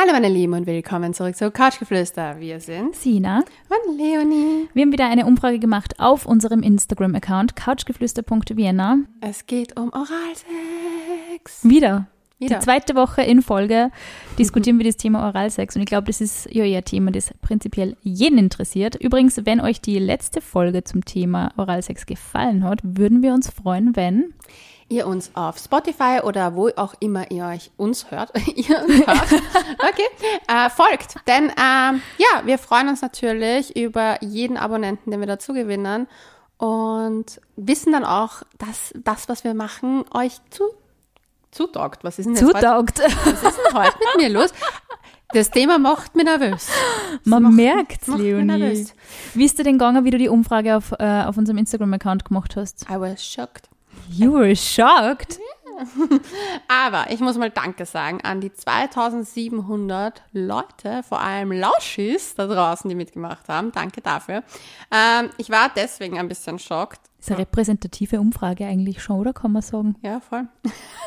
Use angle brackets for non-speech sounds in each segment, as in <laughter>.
Hallo meine Lieben und willkommen zurück zu Couchgeflüster. Wir sind Sina. und Leonie. Wir haben wieder eine Umfrage gemacht auf unserem Instagram-Account couchgeflüster.vienna. Es geht um Oralsex. Wieder. Wieder. Die zweite Woche in Folge diskutieren wir das Thema Oralsex und ich glaube, das ist ja ein Thema, das prinzipiell jeden interessiert. Übrigens, wenn euch die letzte Folge zum Thema Oralsex gefallen hat, würden wir uns freuen, wenn Ihr uns auf Spotify oder wo auch immer ihr euch uns hört, <laughs> ihr uns hört, okay, äh, folgt. Denn ähm, ja, wir freuen uns natürlich über jeden Abonnenten, den wir dazu gewinnen und wissen dann auch, dass das, was wir machen, euch zu zutaugt. Was ist denn jetzt heute, zutaugt. was ist denn heute mit mir los? Das Thema macht mich nervös. Man merkt, mich Leonie. Wie ist dir denn gegangen, wie du die Umfrage auf, äh, auf unserem Instagram-Account gemacht hast? I was shocked. You were shocked. <laughs> Aber ich muss mal Danke sagen an die 2700 Leute, vor allem Lauschis da draußen, die mitgemacht haben. Danke dafür. Ähm, ich war deswegen ein bisschen schockt. ist eine repräsentative Umfrage eigentlich schon, oder kann man sagen? Ja, voll. <laughs>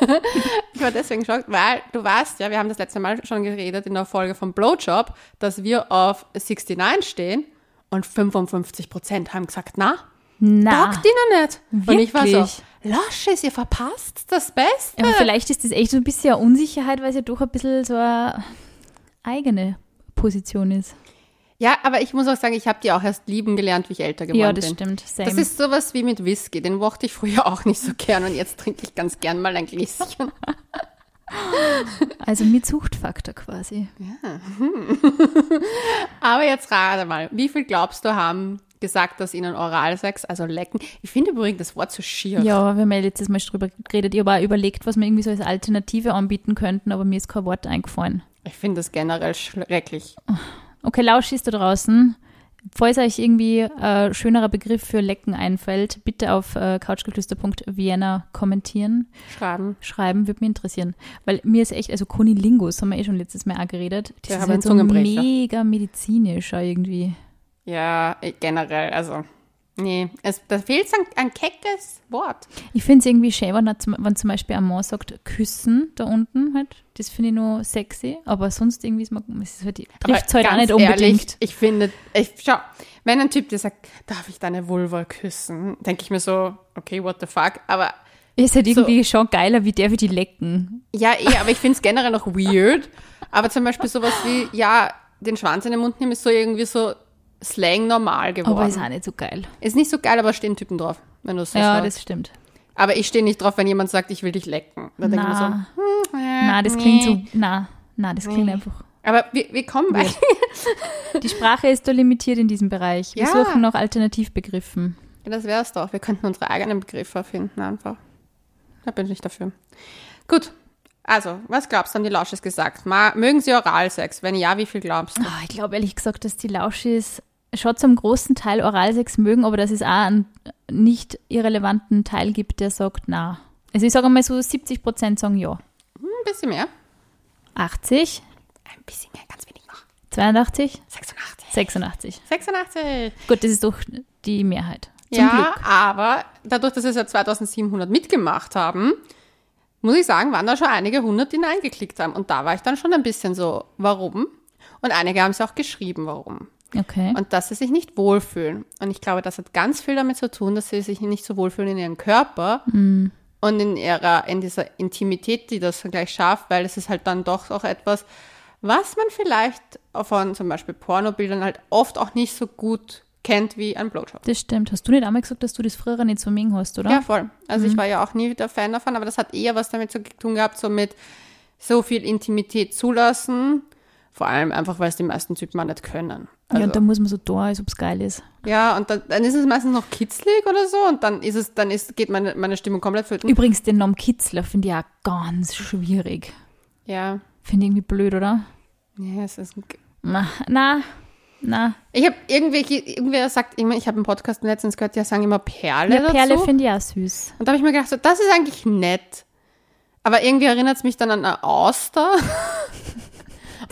ich war deswegen schockt, weil du weißt ja, wir haben das letzte Mal schon geredet in der Folge vom Blowjob, dass wir auf 69 stehen und 55 Prozent haben gesagt, na, Na, taugt ihnen nicht. Und ich war so, Lauschis, ihr verpasst das Beste. aber vielleicht ist das echt so ein bisschen eine Unsicherheit, weil es ja doch ein bisschen so eine eigene Position ist. Ja, aber ich muss auch sagen, ich habe die auch erst lieben gelernt, wie ich älter geworden Ja, das bin. stimmt. Same. Das ist sowas wie mit Whisky. Den mochte ich früher auch nicht so gern und jetzt trinke ich ganz gern mal ein Gläschen. <laughs> also mit Suchtfaktor quasi. <laughs> Aber jetzt rate mal, wie viel glaubst du haben gesagt, dass ihnen Oralsex, also lecken, ich finde übrigens das Wort so schier. Ja, wir haben ja letztes Mal drüber geredet. Ich habe auch überlegt, was wir irgendwie so als Alternative anbieten könnten, aber mir ist kein Wort eingefallen. Ich finde das generell schrecklich. Okay, Lauschis da draußen. Falls euch irgendwie ein schönerer Begriff für Lecken einfällt, bitte auf äh, couchgeflüster.vienna kommentieren. Schreiben. schreiben, würde mich interessieren. Weil mir ist echt, also Kunilingus, haben wir eh schon letztes Mal auch geredet. Das Ja, ist halt so mega medizinisch irgendwie. Ja, eh, generell, also, nee, es, da fehlt ein, ein keckes Wort. Ich finde es irgendwie schön, wenn, zum, wenn zum Beispiel ein Mann sagt, küssen da unten halt. Das finde ich nur sexy, aber sonst irgendwie ist man, es ist halt, trifft es halt auch nicht unbedingt. Ehrlich, ich finde, ich, schau, wenn ein Typ dir sagt, darf ich deine Vulva küssen, denke ich mir so, okay, what the fuck, aber ist halt so- irgendwie schon geiler, wie der für die lecken. ja, eh, aber ich finde es generell noch weird, aber zum Beispiel sowas wie, ja, den Schwanz in den Mund nehmen ist so irgendwie so Slang normal geworden. Aber ist auch nicht so geil. ist nicht so geil, aber stehen Typen drauf, wenn du es so Ja, sagst. das stimmt. Aber ich stehe nicht drauf, wenn jemand sagt, ich will dich lecken. Da denke ich mir so, Na, hm, äh, na, das nee. klingt so, na, na, das klingt Nee. einfach. Aber wir, wir kommen bei. Die Sprache ist da limitiert in diesem Bereich. Wir Ja. suchen nach Alternativbegriffen. Ja, das wäre es doch. Wir könnten unsere eigenen Begriffe erfinden einfach. Da bin ich dafür. Gut. Also, was glaubst du, haben die Lausches gesagt? Ma, mögen sie Oralsex? Wenn ja, wie viel glaubst du? Ah, ich glaube ehrlich gesagt, dass die Lauschis schon zum großen Teil Oralsex mögen, aber dass es auch einen nicht irrelevanten Teil gibt, der sagt, na. Also ich sage mal so 70 Prozent sagen ja. Hm, ein bisschen mehr. 80, Ein bisschen mehr, ganz wenig noch. 82, 86. 86. 86. Gut, das ist doch die Mehrheit. Zum ja, Glück. aber dadurch, dass es ja 2700 mitgemacht haben, muss ich sagen, waren da schon einige hundert, die Nein geklickt haben. Und da war ich dann schon ein bisschen so, warum? Und einige haben es auch geschrieben, warum. Okay. Und dass sie sich nicht wohlfühlen. Und ich glaube, das hat ganz viel damit zu tun, dass sie sich nicht so wohlfühlen in ihrem Körper und in ihrer, in dieser Intimität, die das gleich schafft, weil es ist halt dann doch auch etwas, was man vielleicht von zum Beispiel Pornobildern halt oft auch nicht so gut kennt wie ein Blowjob. Das stimmt. Hast du nicht einmal gesagt, dass du das früher nicht so mögen hast, oder? Ja, voll. Also ich war ja auch nie der Fan davon, aber das hat eher was damit zu tun gehabt, so mit so viel Intimität zulassen. Vor allem einfach, weil es die meisten Typen auch nicht können. Ja, Also, und da muss man so da, als ob es geil ist. ja, und dann, dann ist es meistens noch kitzlig oder so und dann ist es, dann ist, geht meine, meine Stimmung komplett flöten. Übrigens, den Namen Kitzler finde ich auch ganz schwierig. Ja. Finde ich irgendwie blöd, oder? Ja, es ist Na, na, na. Ich habe irgendwie, irgendwer sagt immer, ich habe einen Podcast letztens gehört, die sagen immer Perle Ja, Perle finde ich auch süß. Und da habe ich mir gedacht, so, das ist eigentlich nett. Aber irgendwie erinnert es mich dann an eine Auster. <laughs>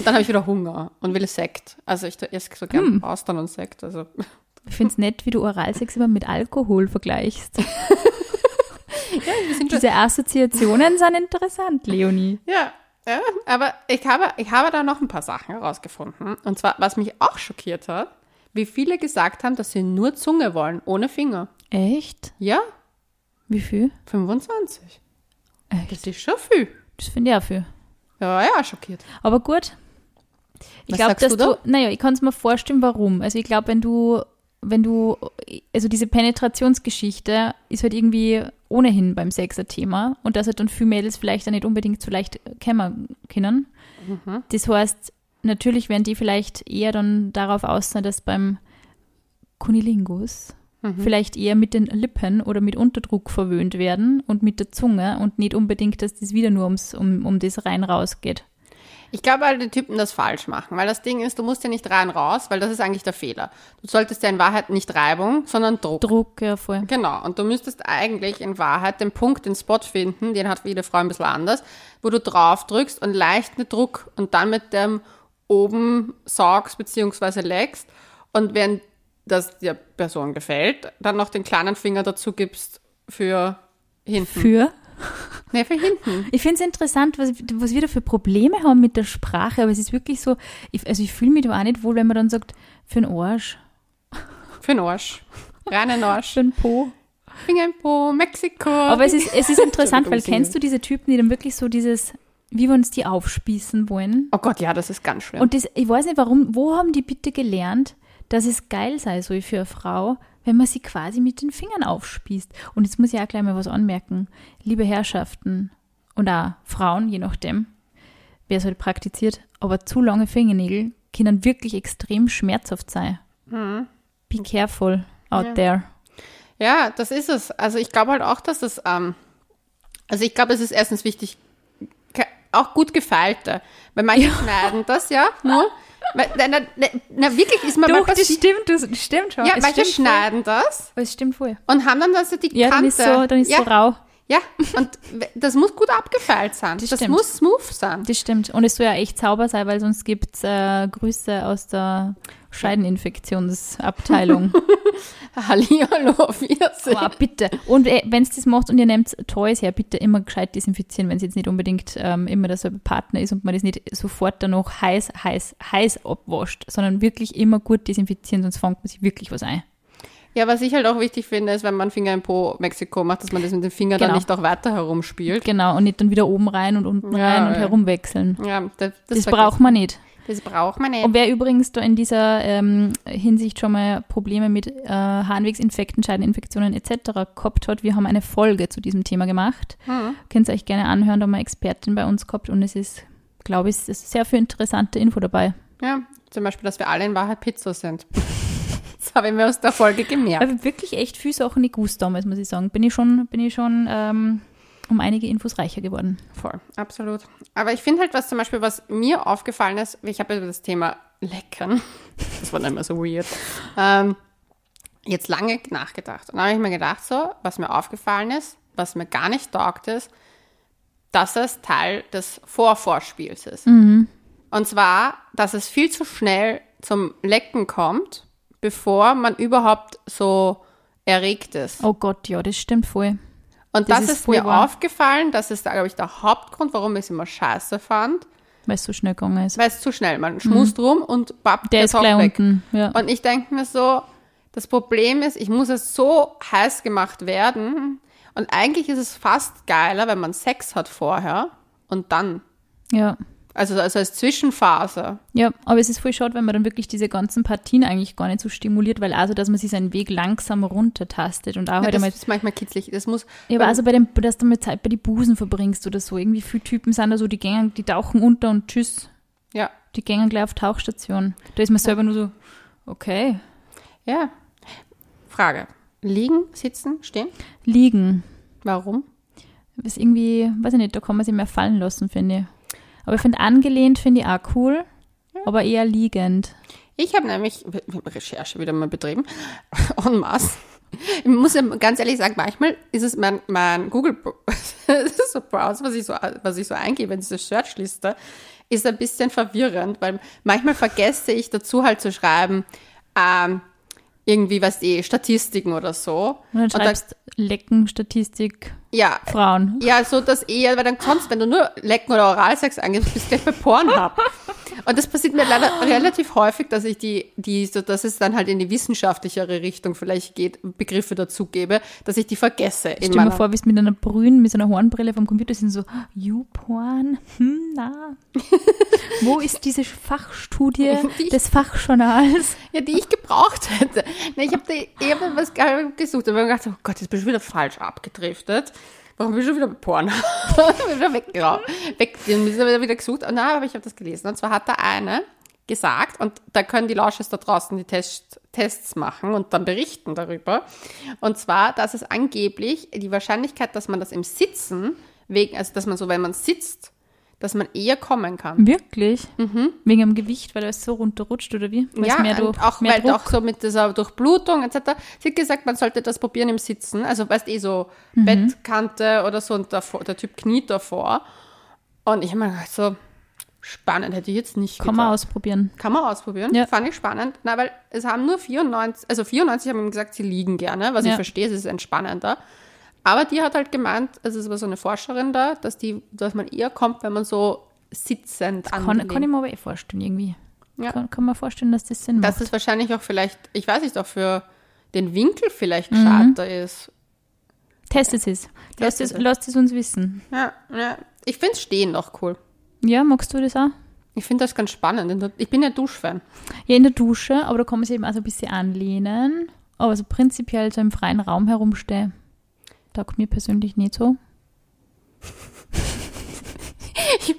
und dann habe ich wieder Hunger und will Sekt. Also ich esse so gern Hm. Austern und Sekt. Also Ich finde es nett, wie du Oralsex immer mit Alkohol vergleichst. <laughs> schon, Diese Assoziationen sind interessant, Leonie. ja, Ja, aber ich habe, ich habe da noch ein paar Sachen herausgefunden. Und zwar, was mich auch schockiert hat, wie viele gesagt haben, dass sie nur Zunge wollen, ohne Finger. Echt? Ja, Wie viel? 25. Echt? Das ist schon viel. Das finde ich auch viel. Ja, ja, schockiert. Aber gut. Ich glaube, dass du du, naja, ich kann es mir vorstellen, warum. Also ich glaube, wenn du, wenn du, also diese Penetrationsgeschichte ist halt irgendwie ohnehin beim Sex ein Thema und dass halt dann viele Mädels vielleicht auch nicht unbedingt so leicht kämmer können. Mhm. Das heißt, natürlich werden die vielleicht eher dann darauf aus sein, dass beim Kunilingus Mhm. vielleicht eher mit den Lippen oder mit Unterdruck verwöhnt werden und mit der Zunge und nicht unbedingt, dass das wieder nur ums, um, um das rein raus geht. Ich glaube, weil die Typen das falsch machen, weil das Ding ist, du musst ja nicht rein raus, weil das ist eigentlich der Fehler. Du solltest ja in Wahrheit nicht Reibung, sondern Druck. Druck, ja voll. Genau, und du müsstest eigentlich in Wahrheit den Punkt, den Spot finden, den hat jede Frau ein bisschen anders, wo du drauf drückst und leicht mit Druck und dann mit dem oben saugst bzw. leckst und wenn das der Person gefällt, dann noch den kleinen Finger dazu gibst für hinten. Für? <laughs> nee, für hinten. Ich finde es interessant, was, was wir da für Probleme haben mit der Sprache, aber es ist wirklich so, ich, also ich fühle mich da auch nicht wohl, wenn man dann sagt, für den Arsch, Für den Arsch. Reinen Arsch. <laughs> für den Po. Finger im Po, Mexiko. Aber es ist, es ist <laughs> interessant, weil kennst du diese Typen, die dann wirklich so dieses, wie wir uns die aufspießen wollen? Oh Gott, ja, das ist ganz schlimm. Und das, ich weiß nicht warum, wo haben die bitte gelernt, dass es geil sei, so für eine Frau, wenn man sie quasi mit den Fingern aufspießt. Und jetzt muss ich auch gleich mal was anmerken. Liebe Herrschaften und auch Frauen, je nachdem, wer es halt praktiziert, aber zu lange Fingernägel können wirklich extrem schmerzhaft sein. Be careful out Mhm. Ja. there. Ja, das ist es. Also ich glaube halt auch, dass das, ähm, also ich glaube, es ist erstens wichtig, auch gut gefeilte. Weil manche schneiden das ja nur. <laughs> Na, na, na, wirklich ist mir mal Doch, das passiert. stimmt, das stimmt schon. Ja, es manche stimmt voll. schneiden das Aber es stimmt voll. und haben dann also die Ja, Kante. dann ist so, dann ist ja, so rau. ja, und das muss gut abgefeilt sein. Das Das, muss smooth sein. Das stimmt. Und es soll ja echt sauber sein, weil sonst gibt es äh, Grüße aus der Scheideninfektionsabteilung. <laughs> <laughs> Hallihallo, auf Wiedersehen. Aber bitte. Und äh, wenn es das macht und ihr nehmt Toys her, bitte immer gescheit desinfizieren, wenn es jetzt nicht unbedingt ähm, immer derselbe Partner ist und man das nicht sofort dann noch heiß, heiß, heiß abwascht, sondern wirklich immer gut desinfizieren, sonst fängt man sich wirklich was ein. Ja, was ich halt auch wichtig finde, ist, wenn man Finger im Po Mexiko macht, dass man das mit dem Finger Genau. dann nicht auch weiter herumspielt. Genau, und nicht dann wieder oben rein und unten Ja, rein und ja. herumwechseln. Ja, das, Das, vergisst- braucht man nicht. Das braucht man nicht. Und wer übrigens da in dieser ähm, Hinsicht schon mal Probleme mit äh, Harnwegsinfekten, Scheideninfektionen etc. gehabt hat, wir haben eine Folge zu diesem Thema gemacht. Mhm. Könnt ihr euch gerne anhören, da haben wir eine Expertin bei uns gehabt und es ist, glaube ich, ist sehr viel interessante Info dabei. Ja, zum Beispiel, dass wir alle in Wahrheit Pizza sind. <laughs> Das habe ich mir aus der Folge gemerkt. Aber wirklich echt viel Sachen nicht gewusst damals, muss ich sagen. Bin ich schon, bin ich schon ähm, um einige Infos reicher geworden. Voll, absolut. Aber ich finde halt, was zum Beispiel, was mir aufgefallen ist, ich habe über das Thema Leckern, <laughs> das war dann immer so weird, ähm, jetzt lange nachgedacht. Und dann habe ich mir gedacht, so, was mir aufgefallen ist, was mir gar nicht taugt ist, dass es Teil des Vorvorspiels ist. Und zwar, dass es viel zu schnell zum Lecken kommt, bevor man überhaupt so erregt ist. Oh Gott, ja, das stimmt voll. Und Das das, ist ist, mir wahr. aufgefallen, das ist, glaube ich, der Hauptgrund, warum ich es immer scheiße fand, Weil es so schnell gegangen ist. weil es zu schnell, man schmust rum und bapp, Mhm. Der ist gleich weg. unten. Ja. Und ich denke mir so, das Problem ist, ich muss es so heiß gemacht werden und eigentlich ist es fast geiler, wenn man Sex hat vorher und dann, ja. Also, also als Zwischenphase. Ja, aber es ist voll schade, wenn man dann wirklich diese ganzen Partien eigentlich gar nicht so stimuliert, weil also, dass man sich seinen Weg langsam runtertastet und auch Ja, halt das ist manchmal kitzlig. Das muss, ja, aber also bei dem, dass du mal Zeit bei die Busen verbringst oder so, irgendwie viele Typen sind da so, die gängen, die tauchen unter und tschüss, ja, die gängen gleich auf Tauchstation. Da ist man selber nur so, okay, ja. Frage. Liegen, sitzen, stehen? liegen. Warum? Das ist irgendwie, weiß ich nicht, da kann man sich mehr fallen lassen, finde ich. Aber ich finde angelehnt finde ich auch cool, aber eher liegend. Ich habe nämlich Recherche wieder mal betrieben, <laughs> en masse. Ich muss ja ganz ehrlich sagen, manchmal ist es mein, mein Google <laughs> so Browser, was ich so, was ich so eingebe in diese Search-Liste, ist ein bisschen verwirrend, weil manchmal vergesse ich dazu halt zu schreiben, ähm, irgendwie, was eh, Statistiken oder so. Und dann da- schreibst Lecken, Statistik, Ja, Frauen. ja, so das eher, weil dann sonst, wenn du nur Lecken oder Oralsex angibst, bist du gleich bei Pornhub. <laughs> Und das passiert mir leider relativ häufig, dass ich die, die, so dass es dann halt in die wissenschaftlichere Richtung vielleicht geht, Begriffe dazugebe, dass ich die vergesse. in Stell mal vor, wie es mit einer Brühen, mit so einer Hornbrille vom Computer sind, so, YouPorn, hm, na. <laughs> Wo ist diese Fachstudie <laughs> Die- des Fachjournals? <laughs> Ja, die ich gebraucht hätte. Ne, ich habe ich hab was gesucht und habe mir gedacht, oh Gott, jetzt bin ich wieder falsch abgedriftet. Warum bin ich schon wieder bei Porn? wieder weggeraubt. Weg, dann bin ich wieder, gesucht. Und dann habe ich hab das gelesen. Und zwar hat da eine gesagt, und da können die Lausches da draußen die Test, Tests machen und dann berichten darüber. Und zwar, dass es angeblich die Wahrscheinlichkeit, dass man das im Sitzen, wegen, also dass man so, wenn man sitzt, dass man eher kommen kann. Wirklich? Wegen dem Gewicht, weil es so runterrutscht oder wie? Weil es Mhm. ja, mehr durch, auch, mehr weil Druck. auch so mit dieser Durchblutung etc. Sie hat gesagt, man sollte das probieren im Sitzen. Also weißt eh so Mhm. Bettkante oder so und davor, der Typ kniet davor. Und ich habe mir gedacht, so spannend, hätte ich jetzt nicht Kann man gedacht. ausprobieren. Kann man ausprobieren. Ja. Fand ich spannend. Na, weil es haben nur 94, also 94 haben ihm gesagt, sie liegen gerne, was Ja. ich verstehe, es ist entspannender. Aber die hat halt gemeint, also es war so eine Forscherin da, dass die, dass man eher kommt, wenn man so sitzend Kann, anlehnt. kann ich mir aber eh vorstellen, irgendwie. Ja. Kann, kann man vorstellen, dass das Sinn macht. Dass es wahrscheinlich auch vielleicht, ich weiß nicht, auch für den Winkel Mhm. vielleicht gescheiter ist. Testet es. Lasst es, es. lasst es uns wissen. Ja, ja. Ich finde Stehen noch cool. Ja, magst du das auch? Ich finde das ganz spannend. Ich bin ja Duschfan. Ja, in der Dusche, aber da kann man sich eben auch so ein bisschen anlehnen. Aber so prinzipiell so im freien Raum herumstehen, taugt mir persönlich nicht so. <laughs> Ich,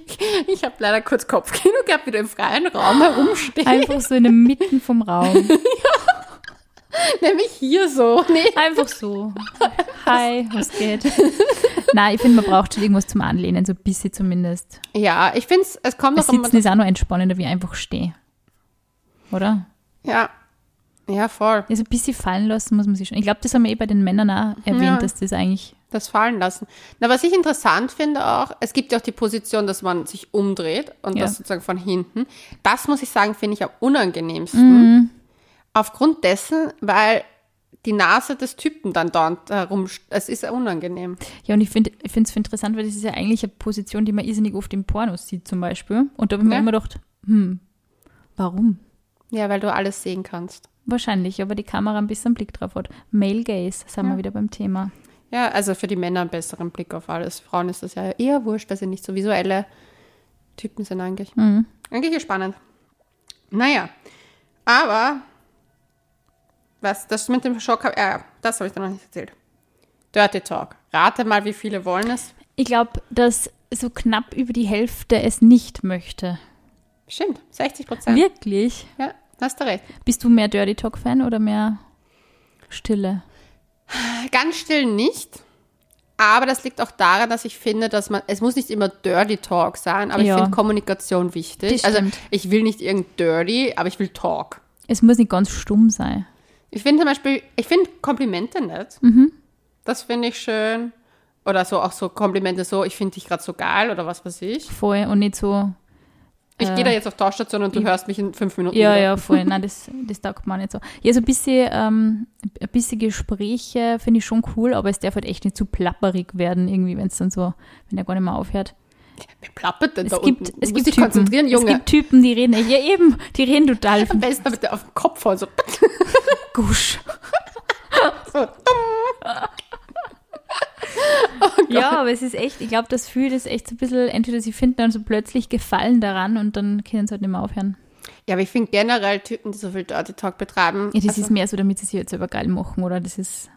ich habe leider kurz Kopfkino <laughs> gehabt, wie du im freien Raum herumstehst. Einfach so in der Mitte vom Raum. <laughs> Nämlich hier so. Nee. Einfach so. Hi, was geht? Nein, ich finde, man braucht schon irgendwas zum Anlehnen, so ein bisschen zumindest. Ja, ich finde es, es kommt noch. Sitzen ist auch noch entspannender, wie einfach stehen. Oder? Ja. Ja, voll. Ja, so ein bisschen fallen lassen muss man sich schon. Ich glaube, das haben wir eh bei den Männern auch erwähnt, Ja. dass das eigentlich. Das fallen lassen. Na, was ich interessant finde auch, es gibt ja auch die Position, dass man sich umdreht und Ja. das sozusagen von hinten. Das muss ich sagen, finde ich am unangenehmsten. Mhm. Aufgrund dessen, weil die Nase des Typen dann dort herum, es ist ja unangenehm. Ja, und ich finde ich es interessant, weil das ist ja eigentlich eine Position, die man irrsinnig oft im Pornos sieht, zum Beispiel. Und da habe ich mir immer gedacht, hm, warum? Ja, weil du alles sehen kannst. Wahrscheinlich, aber die Kamera ein bisschen Blick drauf hat. Male Gaze, sind wir wieder beim Thema. Ja, also für die Männer einen besseren Blick auf alles. Frauen ist das ja eher wurscht, weil sie nicht so visuelle Typen sind eigentlich. Mhm. Eigentlich ist spannend. Naja, aber was, das mit dem Schock, äh, das habe ich dir noch nicht erzählt. Dirty Talk. Rate mal, wie viele wollen es? Ich glaube, dass so knapp über die Hälfte es nicht möchte. Stimmt, 60 Prozent. Wirklich? Ja, hast du recht. Bist du mehr Dirty Talk-Fan oder mehr Stille? Ganz still nicht. Aber das liegt auch daran, dass ich finde, dass man, es muss nicht immer Dirty Talk sein, aber Ja. ich finde Kommunikation wichtig. Also ich will nicht irgend Dirty, aber ich will Talk. Es muss nicht ganz stumm sein. Ich finde zum Beispiel, ich finde Komplimente nett. Mhm. Das finde ich schön. Oder so auch so Komplimente so, ich finde dich gerade so geil oder was weiß ich. Voll und nicht so, Ich Äh, gehe da jetzt auf Tauschstation und du hörst mich in fünf Minuten ja, wieder. ja, voll. Nein, das, das taugt auch nicht so. Ja, so ein bisschen, ähm, ein bisschen Gespräche finde ich schon cool, aber es darf halt echt nicht zu plapperig werden, irgendwie, wenn es dann so, wenn er gar nicht mehr aufhört. Wer plappert denn Es da gibt, unten? es gibt Typen, konzentrieren, Es Junge. gibt Typen, die reden, ja eben, die reden total Am besten damit der auf den Kopf hauen, so, <laughs> gusch. <laughs> so. <laughs> Ja, aber es ist echt, ich glaube, das fühlt es echt so ein bisschen, entweder sie finden dann so plötzlich Gefallen daran und dann können sie halt nicht mehr aufhören. Ja, aber ich finde generell Typen, die so viel Dirty Talk betreiben. Ja, das also, ist mehr so, damit sie sich jetzt selber geil machen, oder? Das ist,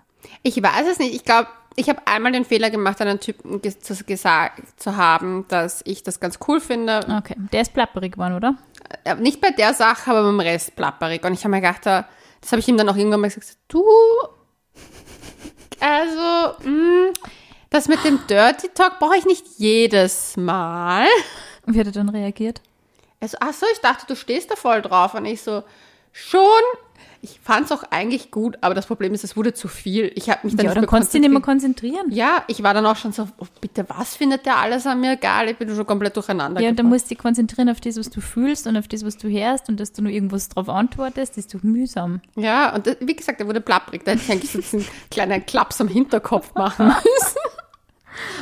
ich weiß es nicht. Ich glaube, ich habe einmal den Fehler gemacht, einem Typen ge zu, gesagt zu haben, dass ich das ganz cool finde. okay. Der ist plapperig geworden, oder? Äh, Nicht bei der Sache, aber beim Rest plapperig. Und ich habe mir gedacht, da- das habe ich ihm dann auch irgendwann mal gesagt, du, also, mh, das mit dem Dirty Talk brauche ich nicht jedes Mal. Und wie hat er dann reagiert? Also, ach so, ich dachte, du stehst da voll drauf. Und ich so, schon, ich fand es auch eigentlich gut, aber das Problem ist, es wurde zu viel. Ich habe mich dann Ja, nicht dann konntest du dich nicht mehr konzentrieren. Ja, ich war dann auch schon so, oh, bitte, was findet der alles an mir geil? Ich bin schon komplett durcheinander. Ja, und dann musst du dich konzentrieren auf das, was du fühlst und auf das, was du hörst und dass du nur irgendwas drauf antwortest, ist doch mühsam. ja, und das, wie gesagt, er wurde plapprig. Da hätte ich eigentlich so diesen kleinen Klaps am Hinterkopf machen <laughs> müssen.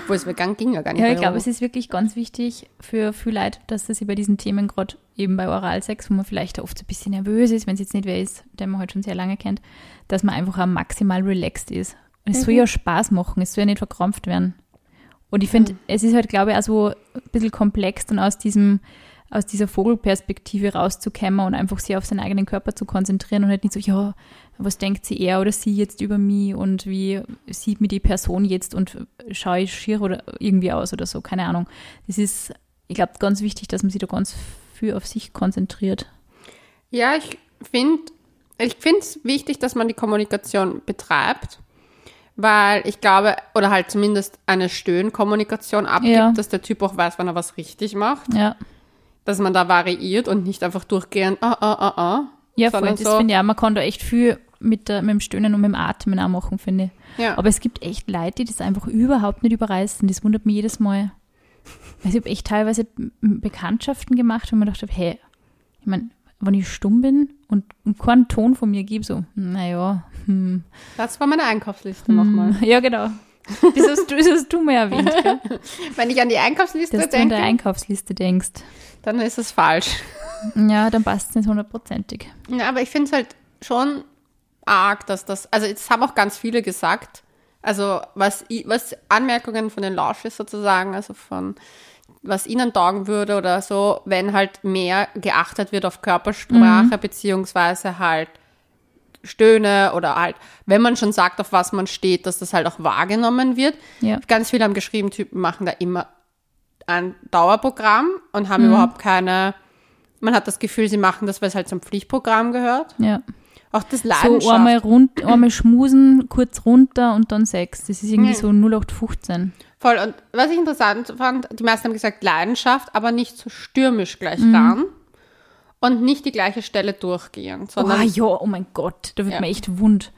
Wo es vegan ging ja gar nicht. Ja, ich glaube, es ist wirklich ganz wichtig für viele Leute, dass sie bei diesen Themen gerade eben bei Oralsex, wo man vielleicht oft so ein bisschen nervös ist, wenn es jetzt nicht wer ist, den man halt schon sehr lange kennt, dass man einfach auch maximal relaxed ist. Und es soll ja Spaß machen, es soll ja nicht verkrampft werden. Und ich finde, es ist halt, glaube ich, auch so ein bisschen komplex, dann aus diesem, aus dieser Vogelperspektive rauszukommen und einfach sich auf seinen eigenen Körper zu konzentrieren und halt nicht so, ja, was denkt sie er oder sie jetzt über mich und wie sieht mir die Person jetzt und schaue ich schier oder irgendwie aus oder so, keine Ahnung. Das ist, ich glaube, ganz wichtig, dass man sich da ganz viel auf sich konzentriert. Ja, ich finde ich finde es wichtig, dass man die Kommunikation betreibt, weil ich glaube, oder halt zumindest eine Stöhnkommunikation abgibt, Ja. dass der Typ auch weiß, wann er was richtig macht, Ja, dass man da variiert und nicht einfach durchgehend, ah, ah, ah, ah. ja voll. Das so, finde ich auch, man kann da echt viel mit, der, mit dem Stöhnen und mit dem Atmen auch machen, finde ich. ja. Aber es gibt echt Leute, die das einfach überhaupt nicht überreißen. Das wundert mich jedes Mal. Also ich habe echt teilweise Bekanntschaften gemacht, wo man dachte, hey, ich meine, wenn ich stumm bin und, und keinen Ton von mir gebe, so, naja, hm, das war meine Einkaufsliste nochmal. Ja, genau. Das hast du, das hast du mir erwähnt, gell? <laughs> Wenn ich an die Einkaufsliste dass du an denke, der Einkaufsliste denkst. Dann ist es falsch. Ja, dann passt es nicht hundertprozentig. Ja, aber ich finde es halt schon arg, dass das, also jetzt haben auch ganz viele gesagt, also was, was Anmerkungen von den Lausches sozusagen, also von was ihnen taugen würde oder so, wenn halt mehr geachtet wird auf Körpersprache, beziehungsweise halt Stöhne oder halt, wenn man schon sagt, auf was man steht, dass das halt auch wahrgenommen wird. Ja. Ganz viele haben geschrieben, Typen machen da immer ein Dauerprogramm und haben überhaupt keine, man hat das Gefühl, sie machen das, weil es halt zum Pflichtprogramm gehört. Ja. Auch das So Leidenschaft. einmal, rund, einmal schmusen, kurz runter und dann Sex. Das ist irgendwie Ja. so 0815. Voll. Und was ich interessant fand, die meisten haben gesagt Leidenschaft, aber nicht so stürmisch gleich Mhm. ran. Und nicht die gleiche Stelle durchgehen, sondern Oh ja, oh mein Gott, da wird Ja. mir echt wund.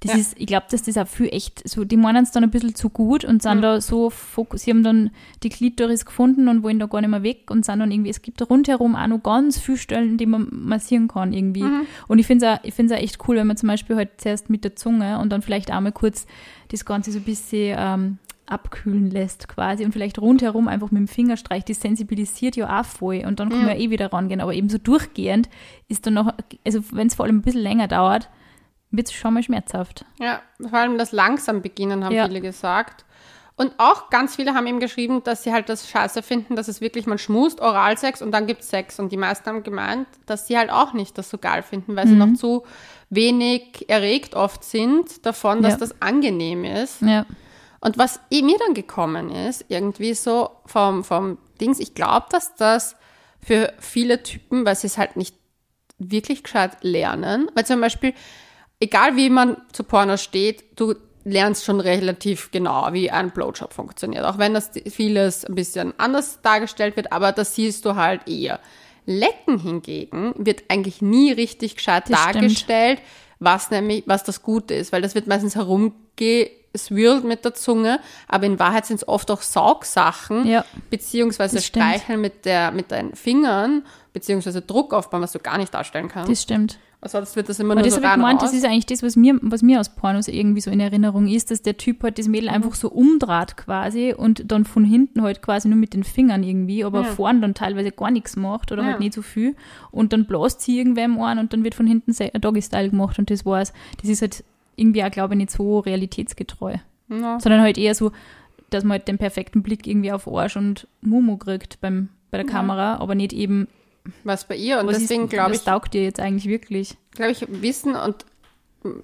Das Ja. ist, ich glaube, dass das auch viel echt, so, die meinen es dann ein bisschen zu gut und Mhm. sind da so fokus, sie haben dann die Klitoris gefunden und wollen da gar nicht mehr weg und sind dann irgendwie, es gibt da rundherum auch noch ganz viele Stellen, die man massieren kann irgendwie. Mhm. Und ich finde es auch, ich auch echt cool, wenn man zum Beispiel halt zuerst mit der Zunge und dann vielleicht einmal kurz das Ganze so ein bisschen ähm, abkühlen lässt quasi und vielleicht rundherum einfach mit dem Fingerstreich, das sensibilisiert ja auch voll und dann kann man ja eh wieder rangehen, aber eben so durchgehend ist dann noch, also wenn es vor allem ein bisschen länger dauert, wird es schon mal schmerzhaft. Ja, vor allem das langsam beginnen, haben Ja. viele gesagt. Und auch ganz viele haben eben geschrieben, dass sie halt das scheiße finden, dass es wirklich, man schmust, Oralsex und dann gibt's Sex. Und die meisten haben gemeint, dass sie halt auch nicht das so geil finden, weil sie Mhm. noch zu wenig erregt oft sind davon, dass Ja. das angenehm ist. Ja. Und was mir dann gekommen ist, irgendwie so vom, vom Dings, ich glaube, dass das für viele Typen, weil sie es halt nicht wirklich gescheit lernen, weil zum Beispiel, egal wie man zu Porno steht, du lernst schon relativ genau, wie ein Blowjob funktioniert. Auch wenn das vieles ein bisschen anders dargestellt wird, aber das siehst du halt eher. Lecken hingegen wird eigentlich nie richtig gescheit Das stimmt. dargestellt, was nämlich, was das Gute ist, weil das wird meistens herumgeswirlt mit der Zunge, aber in Wahrheit sind es oft auch Saugsachen, Ja, beziehungsweise stimmt. Streicheln mit der, mit deinen Fingern, beziehungsweise Druck aufbauen, was du gar nicht darstellen kannst. das stimmt. Also sonst wird das immer Aber nur das so habe ich gemeint, raus. das ist eigentlich das, was mir, was mir aus Pornos irgendwie so in Erinnerung ist, dass der Typ halt das Mädel einfach so umdraht quasi und dann von hinten halt quasi nur mit den Fingern irgendwie, aber Ja. vorn dann teilweise gar nichts macht oder Ja. halt nicht so viel und dann bläst sie irgendwem an und dann wird von hinten Doggy-Style gemacht und das war's. Das ist halt irgendwie auch, glaube ich, nicht so realitätsgetreu, ja. sondern halt eher so, dass man halt den perfekten Blick irgendwie auf Arsch und Mumu kriegt beim, bei der. Kamera, aber nicht eben, was bei ihr. Und was, deswegen glaube was ich, taugt dir jetzt eigentlich wirklich? glaube ich, Wissen und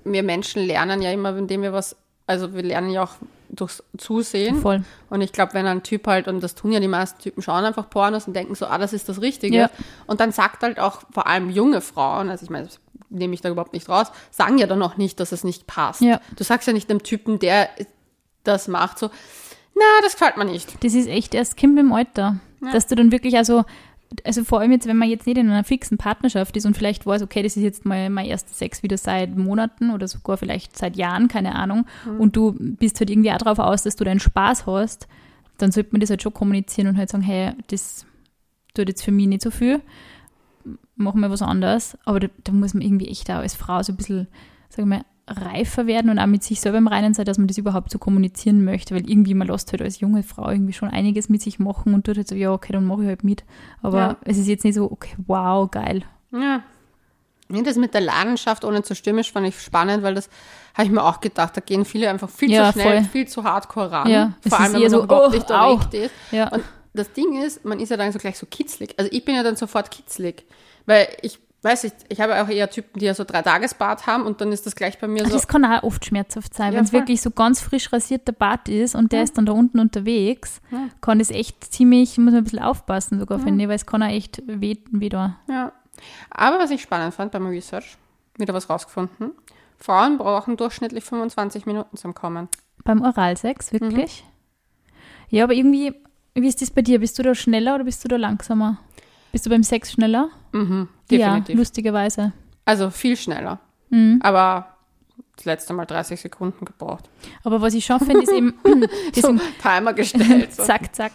wir Menschen lernen ja immer, indem wir was, also wir lernen ja auch durchs Zusehen. Voll. Und ich glaube, wenn ein Typ halt, und das tun ja die meisten Typen, schauen einfach Pornos und denken so, ah, das ist das Richtige. Ja. Und dann sagt halt auch vor allem junge Frauen, also ich meine, das nehme ich da überhaupt nicht raus, sagen ja dann auch nicht, dass es nicht passt. Ja. Du sagst ja nicht dem Typen, der das macht, so, na, das gefällt mir nicht. Das ist echt erst Kind im Alter. Dass du dann wirklich also also vor allem jetzt, wenn man jetzt nicht in einer fixen Partnerschaft ist und vielleicht weiß, okay, das ist jetzt mal mein erster Sex wieder seit Monaten oder sogar vielleicht seit Jahren, keine Ahnung, mhm. und du bist halt irgendwie auch darauf aus, dass du deinen Spaß hast, dann sollte man das halt schon kommunizieren und halt sagen, hey, das tut jetzt für mich nicht so viel, machen wir was anderes. Aber da, da muss man irgendwie echt auch als Frau so ein bisschen, sagen wir mal, reifer werden und auch mit sich selber im Reinen sein, dass man das überhaupt so kommunizieren möchte, weil irgendwie man lässt halt als junge Frau irgendwie schon einiges mit sich machen und tut halt so, ja, okay, dann mache ich halt mit. Aber ja. es ist jetzt nicht so, okay, wow, geil. Ja. Das mit der Leidenschaft ohne zu stürmisch fand ich spannend, weil das habe ich mir auch gedacht, da gehen viele einfach viel ja, zu schnell, voll. viel zu hardcore ran. Ja, Vor allem, wenn man so, überhaupt oh, nicht erregt ist. Ja. Und das Ding ist, man ist ja dann so gleich so kitzlig. Also ich bin ja dann sofort kitzlig, weil ich weiß ich, ich habe auch eher Typen, die ja so drei Tagesbart haben und dann ist das gleich bei mir so. Das kann auch oft schmerzhaft sein, ja, wenn es wirklich so ganz frisch rasierter Bart ist und der ja. ist dann da unten unterwegs, ja. kann das echt ziemlich, muss man ein bisschen aufpassen sogar, ja. finde ich, weil es kann auch echt weh, weh da. Ja. Aber was ich spannend fand beim Research, wieder was rausgefunden. Frauen brauchen durchschnittlich 25 Minuten zum Kommen. Beim Oralsex, wirklich? Mhm. Ja, aber irgendwie, wie ist das bei dir? Bist du da schneller oder bist du da langsamer? Bist du beim Sex schneller? Mhm, definitiv. Ja, lustigerweise. Also viel schneller. Mhm. Aber das letzte Mal 30 Sekunden gebraucht. Aber was ich schon finde, ist eben. <laughs> <laughs> deswegen, so Timer gestellt. So. <laughs> zack, zack.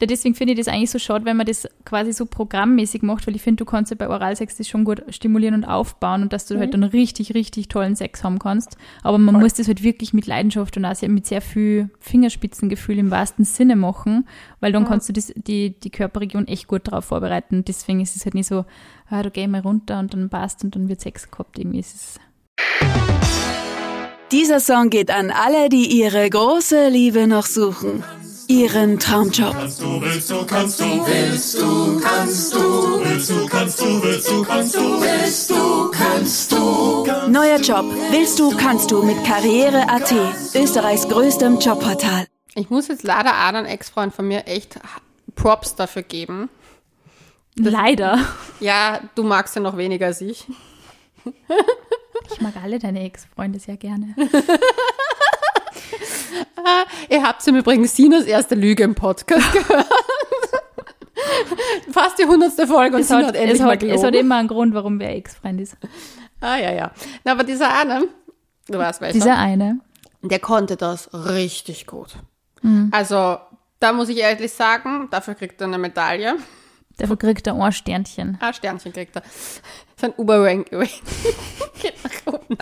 Ja, deswegen finde ich das eigentlich so schade, wenn man das quasi so programmmäßig macht, weil ich finde, du kannst ja bei Oralsex das schon gut stimulieren und aufbauen und dass du mhm. halt dann richtig, richtig tollen Sex haben kannst. Aber man Voll. muss das halt wirklich mit Leidenschaft und auch mit sehr viel Fingerspitzengefühl im wahrsten Sinne machen, weil dann mhm. kannst du das, die, die Körperregion echt gut darauf vorbereiten. Deswegen ist es halt nicht so, ah, du geh mal runter und dann passt und dann wird Sex gehabt. Irgendwie ist es. Dieser Song geht an alle, die ihre große Liebe noch suchen. Ihren Traumjob. Kannst du, willst du, kannst du, willst du, kannst du, willst du, kannst du, willst du, kannst du, willst du, kannst du. Neuer Job. Willst du, kannst du mit Karriere.at, Österreichs größtem Jobportal. Ich muss jetzt leider einen Ex-Freund von mir echt Props dafür geben. Leider. Ja, du magst ja noch weniger als ich. Ich mag alle deine Ex-Freunde sehr gerne. <laughs> ihr habt im Übrigen Sinas erste Lüge im Podcast gehört. Fast die hundertste Folge und es hat, hat endlich es hat, mal Es hat immer einen Grund, warum wer Ex-Freund ist. Ah, ja, ja. Na, aber dieser eine, du weißt welcher. Dieser eine. Der konnte das richtig gut. Mhm. Also, da muss ich ehrlich sagen, dafür kriegt er eine Medaille. Dafür kriegt er ein Sternchen. Ah, Sternchen kriegt er. Sein Uber-Rank. Geht <laughs> nach oben.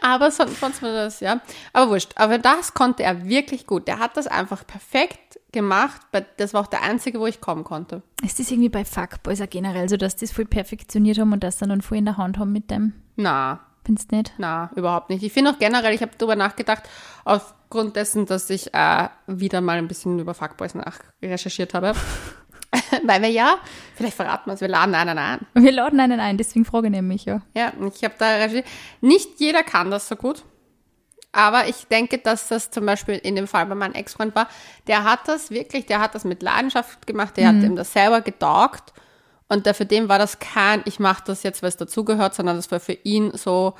Aber sonst, war das, ja. Aber wurscht. Aber das konnte er wirklich gut. Der hat das einfach perfekt gemacht. Das war auch der einzige, wo ich kommen konnte. Ist das irgendwie bei Fuckboys auch generell so, dass die das voll perfektioniert haben und das dann, dann voll in der Hand haben mit dem? Na. Findest du nicht? Na, überhaupt nicht. Ich finde auch generell, ich habe darüber nachgedacht, aufgrund dessen, dass ich äh, wieder mal ein bisschen über Fuckboys nach recherchiert habe. <laughs> Weil wir ja, vielleicht verraten wir es, wir laden einen ein. Wir laden einen ein, deswegen frage ich nämlich, ja. Ja, ich habe da Nicht jeder kann das so gut. Aber ich denke, dass das zum Beispiel in dem Fall bei meinem Ex-Freund war, der hat das wirklich, der hat das mit Leidenschaft gemacht, der mhm. hat ihm das selber getaugt. Und der, für den war das kein, ich mache das jetzt, weil es dazugehört, sondern das war für ihn so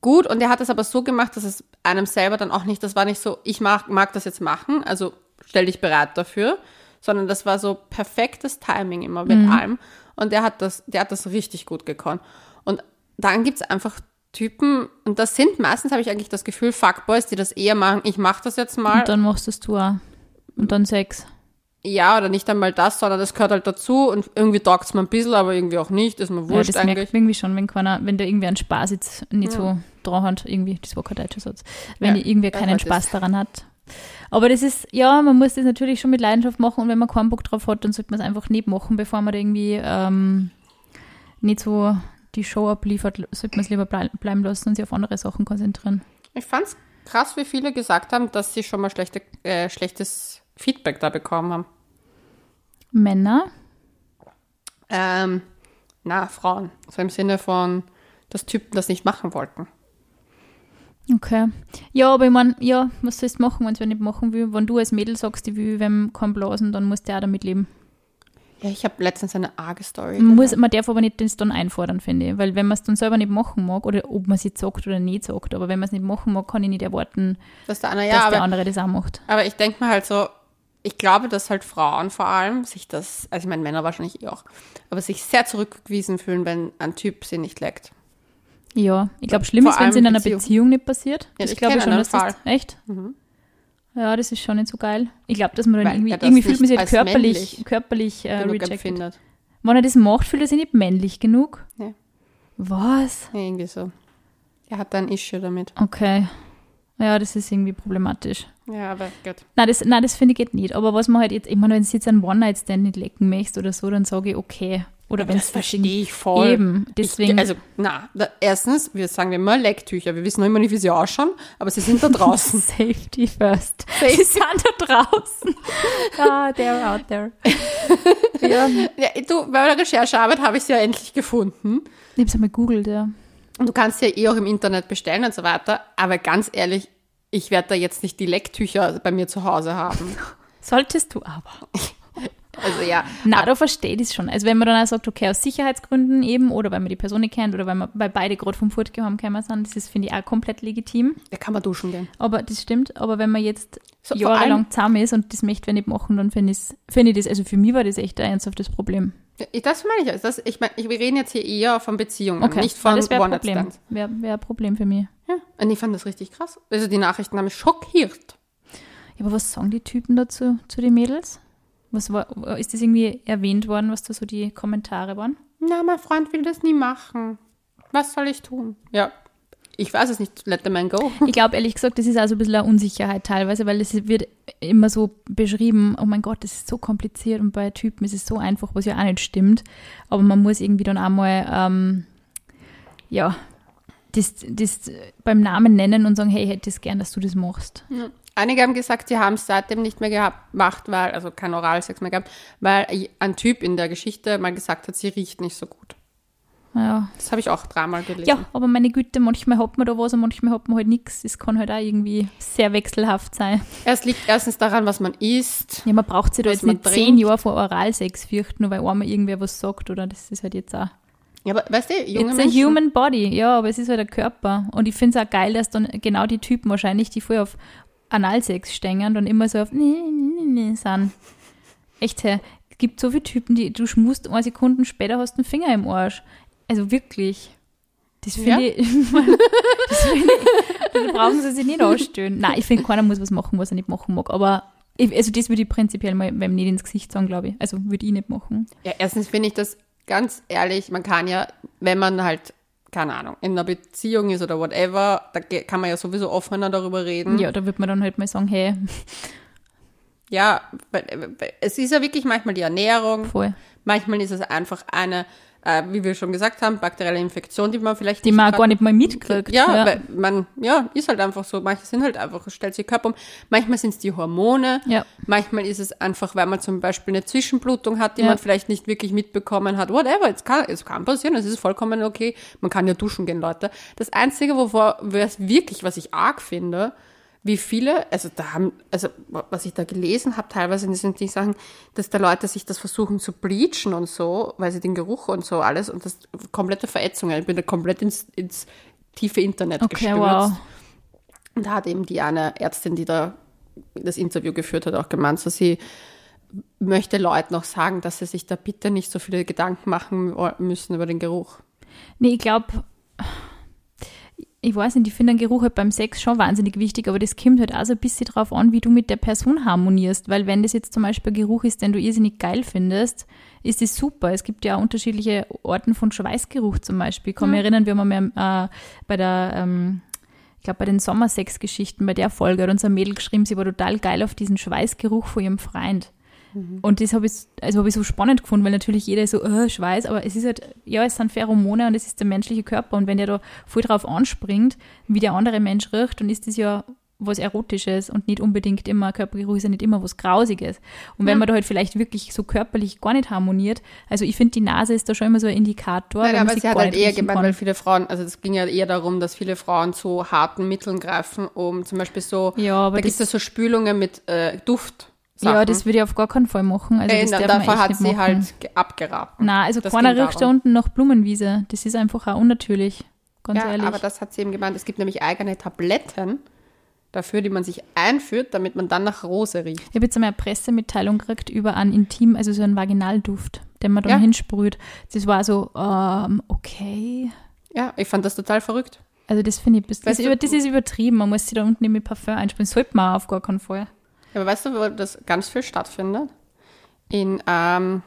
gut. Und er hat es aber so gemacht, dass es einem selber dann auch nicht, das war nicht so, ich mag, mag das jetzt machen, also stell dich bereit dafür, sondern das war so perfektes Timing immer mit mhm. allem. Und der hat das, der hat das richtig gut gekonnt. Und dann gibt es einfach Typen, und das sind meistens, habe ich eigentlich das Gefühl, Fuckboys, die das eher machen, ich mache das jetzt mal. Und dann machst es du auch. Und dann Sex. Ja, oder nicht einmal das, sondern das gehört halt dazu und irgendwie taugt es mir ein bisschen, aber irgendwie auch nicht, ist mir wurscht ja, das eigentlich. merkt irgendwie schon, wenn keiner, wenn der irgendwie einen Spaß jetzt nicht ja. so dran hat, irgendwie, das war kein deutscher Satz, wenn ja, irgendwie keinen Spaß daran hat, aber das ist, ja, man muss das natürlich schon mit Leidenschaft machen und wenn man keinen Bock drauf hat, dann sollte man es einfach nicht machen, bevor man irgendwie ähm, nicht so die Show abliefert, sollte man es lieber bleiben lassen und sich auf andere Sachen konzentrieren. Ich fand es krass, wie viele gesagt haben, dass sie schon mal schlechte, äh, schlechtes Feedback da bekommen haben. Männer? Ähm, na, Frauen. So im Sinne von, dass Typen das nicht machen wollten. Okay. Ja, aber ich meine, ja, was sollst du machen, wenn du nicht machen will? Wenn du als Mädel sagst, ich will wem kann blasen, dann musst du auch damit leben. Ja, ich habe letztens eine arge Story. Man, muss, man darf aber nicht das dann einfordern, finde ich. Weil wenn man es dann selber nicht machen mag, oder ob man es jetzt sagt oder nicht sagt, aber wenn man es nicht machen mag, kann ich nicht erwarten, dass der, andere, ja, dass aber, der andere das auch macht. Aber ich denke mir halt so, ich glaube, dass halt Frauen vor allem sich das, also ich meine Männer wahrscheinlich eh auch, aber sich sehr zurückgewiesen fühlen, wenn ein Typ sie nicht leckt. Ja, ich glaube, schlimm Vor ist, wenn es in einer Beziehung. Beziehung nicht passiert. Ja, das ich glaube ich kenne schon, dass das, Fall. echt? Mhm. Ja, das ist schon nicht so geil. Ich glaube, dass man dann Weil irgendwie, das irgendwie fühlt man sich halt körperlich, körperlich äh, rejected. empfindet. Wenn er das macht, fühlt er sich nicht männlich genug. Ja. Was? Ja, irgendwie so. Er hat da ein Issue damit. Okay. Ja, das ist irgendwie problematisch. Ja, aber gut. Nein, das, nein, das finde ich geht nicht. Aber was man halt jetzt, ich meine, wenn du jetzt einen One-Night-Stand nicht lecken möchtest oder so, dann sage ich okay. Oder wenn das es verstehe ich voll. Eben, deswegen. Ich, also, na, da, erstens, wir sagen wir immer Lecktücher. Wir wissen noch immer nicht, wie sie ausschauen, aber sie sind da <laughs> draußen. Safety first. Safety. Sie sind da draußen. <laughs> ah, they're out there. <laughs> ja, ja, du, bei der Recherchearbeit habe ich sie ja endlich gefunden. ich habe es einmal googelt, ja. Und du kannst sie ja eh auch im Internet bestellen und so weiter. Aber ganz ehrlich, ich werde da jetzt nicht die Lecktücher bei mir zu Hause haben. Solltest du aber. Also ja, Na, da verstehe ich das schon. Also wenn man dann auch sagt, okay, aus Sicherheitsgründen eben, oder weil man die Person nicht kennt, oder weil, man, weil beide gerade vom Fortgehauen gekommen sind, das ist, finde ich, auch komplett legitim. da kann man duschen gehen. Aber das stimmt. Aber wenn man jetzt So, jahrelang zusammen ist und das möchte wir nicht machen, dann finde ich, find ich das, also für mich war das echt ein ernsthaftes Problem. Das meine ich. Also das, ich meine, wir reden jetzt hier eher von Beziehungen, Okay, nicht Ja, von das wäre ein Problem. One-Night-Stands. Wäre wär ein Problem für mich. Ja, und ich fand das richtig krass. Also die Nachrichten haben mich schockiert. Ja, aber was sagen die Typen dazu, zu den Mädels? Was war, ist das irgendwie erwähnt worden, was da so die Kommentare waren? Na, mein Freund will das nie machen. Was soll ich tun? Ja, ich weiß es nicht. Let the man go. <laughs> Ich glaube, ehrlich gesagt, das ist also ein bisschen eine Unsicherheit teilweise, weil es wird immer so beschrieben, oh mein Gott, das ist so kompliziert und bei Typen ist es so einfach, was ja auch nicht stimmt. Aber man muss irgendwie dann einmal, ähm, ja, das, das beim Namen nennen und sagen, hey, ich hätte es gern, dass du das machst. Einige haben gesagt, sie haben es seitdem nicht mehr gemacht, weil, also kein Oralsex mehr gehabt, weil ein Typ in der Geschichte mal gesagt hat, sie riecht nicht so gut. Ja. Das habe ich auch dreimal gelesen. ja, aber meine Güte, manchmal hat man da was und manchmal hat man halt nichts. Das kann halt auch irgendwie sehr wechselhaft sein. Es liegt erstens daran, was man isst. Ja, man braucht sich da jetzt nicht zehn trinkt. Jahre vor Oralsex fürchten, nur weil einmal irgendwer was sagt, oder? Das ist halt jetzt auch. Ja, aber weißt du, junge It's a Menschen, human body, ja, aber es ist halt der Körper. Und ich finde es auch geil, dass dann genau die Typen wahrscheinlich, die vorher auf Analsex stehen, dann immer so auf nee, nee, nee sind. Echt, hey, es gibt so viele Typen, die du schmust, eine Sekunde später hast du einen Finger im Arsch. Also wirklich. Das finde Ja. ich, <laughs> das finde ich, da brauchen sie sich nicht ausstellen. Nein, ich finde, keiner muss was machen, was er nicht machen mag. Aber ich, also das würde ich prinzipiell mal beim nicht ins Gesicht sagen, glaube ich. Also würde ich nicht machen. Ja, erstens finde ich das ganz ehrlich, man kann ja, wenn man halt, keine Ahnung, in einer Beziehung ist oder whatever, da kann man ja sowieso offener darüber reden. Ja, da würde man dann halt mal sagen, hey, Ja, es ist ja wirklich manchmal die Ernährung, voll. manchmal ist es einfach eine, äh, wie wir schon gesagt haben, bakterielle Infektion, die man vielleicht Die man gar nicht mal mitkriegt. Ja, weil man, ja, ist halt einfach so. Manche sind halt einfach, stellt sich Körper um. Manchmal sind es die Hormone. Ja. Manchmal ist es einfach, weil man zum Beispiel eine Zwischenblutung hat, die Ja. man vielleicht nicht wirklich mitbekommen hat. Whatever, es kann, es kann passieren, es ist vollkommen okay. Man kann ja duschen gehen, Leute. Das Einzige, wovor, was wirklich, was ich arg finde, wie viele, also da haben, also was ich da gelesen habe, teilweise sind die Sachen, dass da Leute sich das versuchen zu bleachen und so, weil sie den Geruch und so alles und das komplette Verätzungen. Ich bin da komplett ins, ins tiefe Internet Okay, gestürzt. wow. Und da hat eben die eine Ärztin, die da das Interview geführt hat, auch gemeint, so sie möchte Leuten noch sagen, dass sie sich da bitte nicht so viele Gedanken machen müssen über den Geruch. Nee, ich glaube, ich weiß nicht, ich finde den Geruch halt beim Sex schon wahnsinnig wichtig, aber das kommt halt auch so ein bisschen drauf an, wie du mit der Person harmonierst. Weil wenn das jetzt zum Beispiel ein Geruch ist, den du irrsinnig geil findest, ist das super. Es gibt ja auch unterschiedliche Orten von Schweißgeruch zum Beispiel. Ich kann mich erinnern, wir haben einmal, äh, bei der, ähm, ich glaube, bei den Sommersex-Geschichten, bei der Folge hat unser Mädel geschrieben, sie war total geil auf diesen Schweißgeruch von ihrem Freund. Und das habe ich, also hab ich so spannend gefunden, weil natürlich jeder so, äh, Schweiß, aber es ist halt, ja, es sind Pheromone und es ist der menschliche Körper. Und wenn der da voll drauf anspringt, wie der andere Mensch riecht, dann ist das ja was Erotisches und nicht unbedingt immer, Körpergeruch ist ja nicht immer was Grausiges. Und wenn man da halt vielleicht wirklich so körperlich gar nicht harmoniert, also ich finde, die Nase ist da schon immer so ein Indikator. Nein, aber sich sie hat halt eher gemeint, kann. weil viele Frauen, also es ging ja eher darum, dass viele Frauen zu harten Mitteln greifen, um zum Beispiel so, Ja, aber da gibt es so Spülungen mit äh, Duft. Ja, das würde ich auf gar keinen Fall machen. Also das na, echt hat sie machen. halt ge- abgeraten. Nein, also Das keiner riecht da unten nach Blumenwiese. Das ist einfach auch unnatürlich, ganz Ja, ehrlich. aber das hat sie eben gemeint. Es gibt nämlich eigene Tabletten, dafür, die man sich einführt, damit man dann nach Rose riecht. Ich habe jetzt einmal eine Pressemitteilung gekriegt über einen Intim, also so einen Vaginalduft, den man dann Ja. hinsprüht. Das war so, ähm, okay. Ja, ich fand das total verrückt. Also das finde ich, das, das, Weißt du- über, das ist übertrieben. Man muss sich da unten mit Parfum einsprühen. Sollte man auf gar keinen Fall. Aber weißt du, wo das ganz viel stattfindet? In ähm,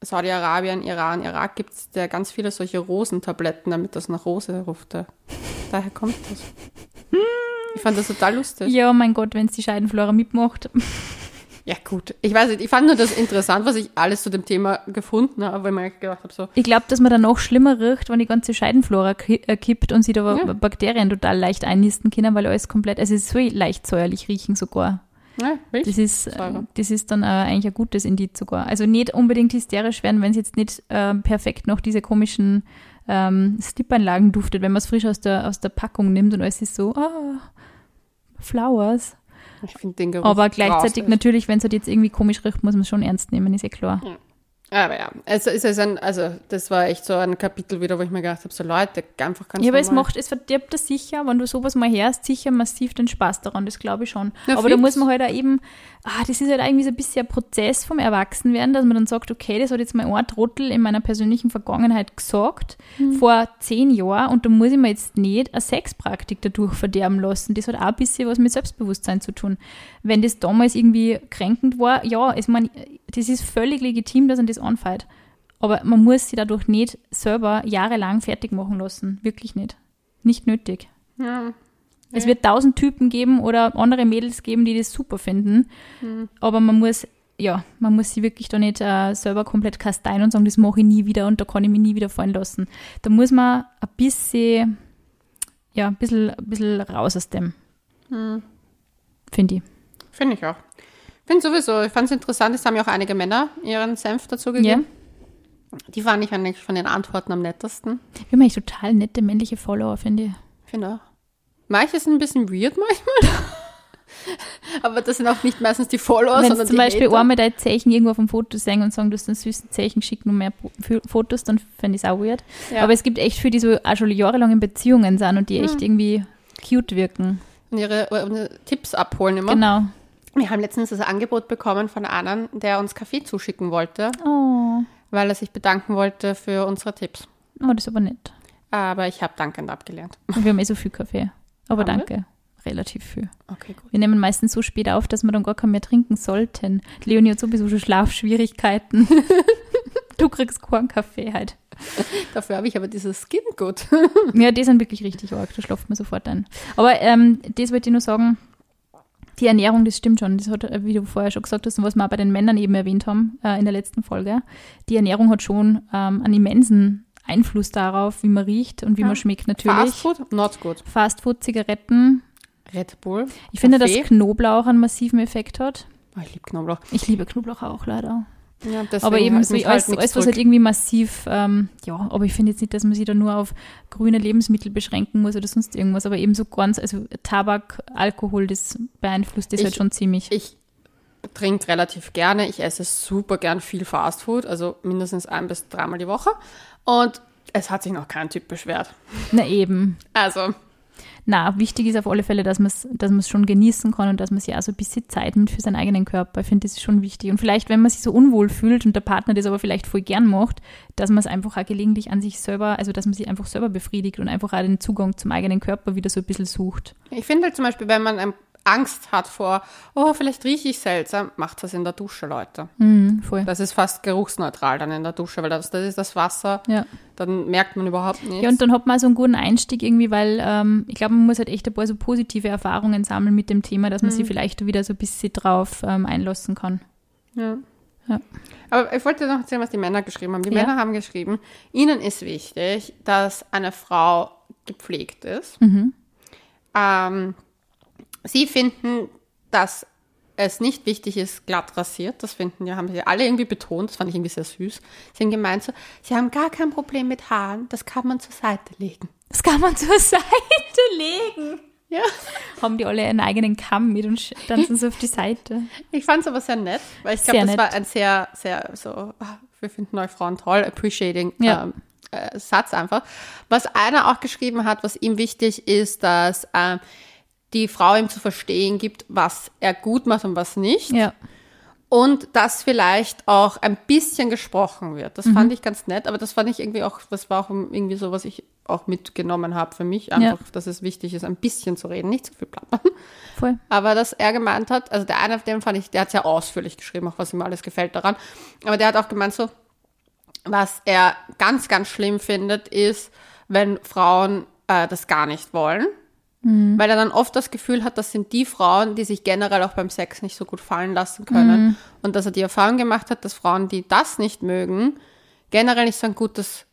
Saudi-Arabien, Iran, Irak gibt es ja ganz viele solche Rosentabletten, damit das nach Rose rufte. <laughs> Daher kommt das. Ich fand das total lustig. Ja, mein Gott, wenn es die Scheidenflora mitmacht. <laughs> Ja, gut. Ich weiß nicht, ich fand nur das interessant, was ich alles zu dem Thema gefunden habe, weil ich mir gedacht habe, so, Ich glaube, dass man dann noch schlimmer riecht, wenn die ganze Scheidenflora äh, kippt und sich da Ja. Bakterien total leicht einnisten können, weil alles komplett, also es ist so leicht säuerlich riechen sogar. Ja. Das ist, äh, Säure. das ist dann äh, eigentlich ein gutes Indiz sogar. Also nicht unbedingt hysterisch werden, wenn es jetzt nicht ähm, perfekt noch diese komischen ähm, Slip-Einlagen duftet, wenn man es frisch aus der, aus der Packung nimmt und alles ist so, ah, Flowers. Ich finde den Geruch Aber gleichzeitig natürlich, wenn es halt jetzt irgendwie komisch riecht, muss man es schon ernst nehmen, ist ja klar. Aber ja, also, es ist ein, also das war echt so ein Kapitel wieder, wo ich mir gedacht habe, so Leute, einfach ganz Ja, aber es normal. macht, es verdirbt das sicher, wenn du sowas mal hörst, sicher massiv den Spaß daran, das glaube ich schon. Ja, aber da fix. muss man halt auch eben, ah, das ist halt irgendwie so ein bisschen ein Prozess vom Erwachsenwerden, dass man dann sagt, okay, das hat jetzt mein ein Trottel in meiner persönlichen Vergangenheit gesagt, vor zehn Jahren, und da muss ich mir jetzt nicht eine Sexpraktik dadurch verderben lassen. Das hat auch ein bisschen was mit Selbstbewusstsein zu tun. Wenn das damals irgendwie kränkend war, ja, ich meine, das ist völlig legitim, dass man das anfällt. Aber man muss sie dadurch nicht selber jahrelang fertig machen lassen. Wirklich nicht. Nicht nötig. Ja. Es wird tausend Typen geben oder andere Mädels geben, die das super finden. Hm. Aber man muss, ja, man muss sie wirklich da nicht äh, selber komplett kasteien und sagen, das mache ich nie wieder und da kann ich mich nie wieder fallen lassen. Da muss man ein bisschen, ja, ein bisschen, ein bisschen raus aus dem. Hm. Finde ich. Finde ich auch. Finde sowieso, ich fand es interessant, es haben ja auch einige Männer ihren Senf dazu gegeben. Die fand ich eigentlich von den Antworten am nettesten. Wir haben eigentlich total nette männliche Follower, finde ich. Finde auch. Manche sind ein bisschen weird manchmal. <laughs> Aber das sind auch nicht meistens die Follower, Wenn sondern zum die Beispiel Hater. einmal dein Zeichen irgendwo auf dem Foto sehen und sagen, du hast ein süßes Zeichen, schick nur mehr Fotos, dann fände ich es auch weird. Ja. Aber es gibt echt viele, die so auch schon jahrelang in Beziehungen sind und die echt irgendwie cute wirken. Und ihre, ihre Tipps abholen immer. Genau. Wir haben letztens das Angebot bekommen von einem, der uns Kaffee zuschicken wollte, Oh, weil er sich bedanken wollte für unsere Tipps. oh das ist aber nett. Aber ich habe dankend abgelehnt. Und wir haben eh so viel Kaffee. Aber Haben wir? danke. Relativ viel. Okay, gut. Wir nehmen meistens so spät auf, dass wir dann gar keinen mehr trinken sollten. Leonie hat sowieso schon Schlafschwierigkeiten. <laughs> du kriegst keinen Kaffee halt. Dafür habe ich aber dieses Skin Good. Ja, die sind wirklich richtig arg, da schlaft man sofort ein. Aber ähm, das wollte ich nur sagen, die Ernährung, das stimmt schon, das hat, äh, wie du vorher schon gesagt hast und was wir auch bei den Männern eben erwähnt haben äh, in der letzten Folge, die Ernährung hat schon ähm, einen immensen Einfluss darauf, wie man riecht und wie Ja. man schmeckt natürlich. Fast Food, not good. Fastfood, Zigaretten. Red Bull. Ich finde, dass Kaffee. Knoblauch einen massiven Effekt hat. Oh, ich liebe Knoblauch. Ich liebe Knoblauch auch leider. Ja, aber eben so alles, nichts alles was halt irgendwie massiv, ähm, ja, aber ich finde jetzt nicht, dass man sich da nur auf grüne Lebensmittel beschränken muss oder sonst irgendwas, aber eben so ganz, also Tabak, Alkohol, das beeinflusst das Ich- halt schon ziemlich. Ich trinke relativ gerne. Ich esse super gern viel Fastfood, also mindestens ein bis dreimal die Woche. Und es hat sich noch kein Typ beschwert. Na eben. Also, Na, wichtig ist auf alle Fälle, dass man es dass man's schon genießen kann und dass man sich auch so ein bisschen Zeit nimmt für seinen eigenen Körper. Ich finde, das ist schon wichtig. Und vielleicht, wenn man sich so unwohl fühlt und der Partner das aber vielleicht voll gern macht, dass man es einfach auch gelegentlich an sich selber, also dass man sich einfach selber befriedigt und einfach auch den Zugang zum eigenen Körper wieder so ein bisschen sucht. ich finde halt zum Beispiel, wenn man Angst hat vor, oh, vielleicht rieche ich seltsam, macht das in der Dusche, Leute. Mhm, voll. Das ist fast geruchsneutral dann in der Dusche, weil das, das ist das Wasser. Ja. Dann merkt man überhaupt nichts. Ja, und dann hat man so einen guten Einstieg irgendwie, weil ähm, ich glaube, man muss halt echt ein paar so positive Erfahrungen sammeln mit dem Thema, dass man sich vielleicht wieder so ein bisschen drauf ähm, einlassen kann. Ja. Ja. Aber ich wollte noch erzählen, was die Männer geschrieben haben. Die Ja. Männer haben geschrieben, ihnen ist wichtig, dass eine Frau gepflegt ist. Mhm. Ähm, sie finden, dass es nicht wichtig ist, glatt rasiert. Das finden ja, haben sie alle irgendwie betont. Das fand ich irgendwie sehr süß. Sie haben gemeint so, sie haben gar kein Problem mit Haaren. Das kann man zur Seite legen. Das kann man zur Seite <laughs> legen. Ja. Haben die alle einen eigenen Kamm mit und tanzen so auf die Seite. Ich fand es aber sehr nett, weil ich glaube, das nett. war ein sehr, sehr so, wir finden euch Frauen toll, appreciating Ja. ähm, äh, Satz einfach. Was einer auch geschrieben hat, was ihm wichtig ist, dass ähm, die Frau ihm zu verstehen gibt, was er gut macht und was nicht. Ja. Und dass vielleicht auch ein bisschen gesprochen wird. Das fand ich ganz nett, aber das fand ich irgendwie auch, das war auch irgendwie so, was ich auch mitgenommen habe für mich. Einfach, dass es wichtig ist, ein bisschen zu reden, nicht zu viel plappern. Voll. Aber dass er gemeint hat, also der eine, den fand ich, der hat sehr ausführlich geschrieben, auch was ihm alles gefällt daran. Aber der hat auch gemeint so, was er ganz, ganz schlimm findet, ist, wenn Frauen äh, das gar nicht wollen. Weil er dann oft das Gefühl hat, das sind die Frauen, die sich generell auch beim Sex nicht so gut fallen lassen können. Und dass er die Erfahrung gemacht hat, dass Frauen, die das nicht mögen, generell nicht so ein gutes,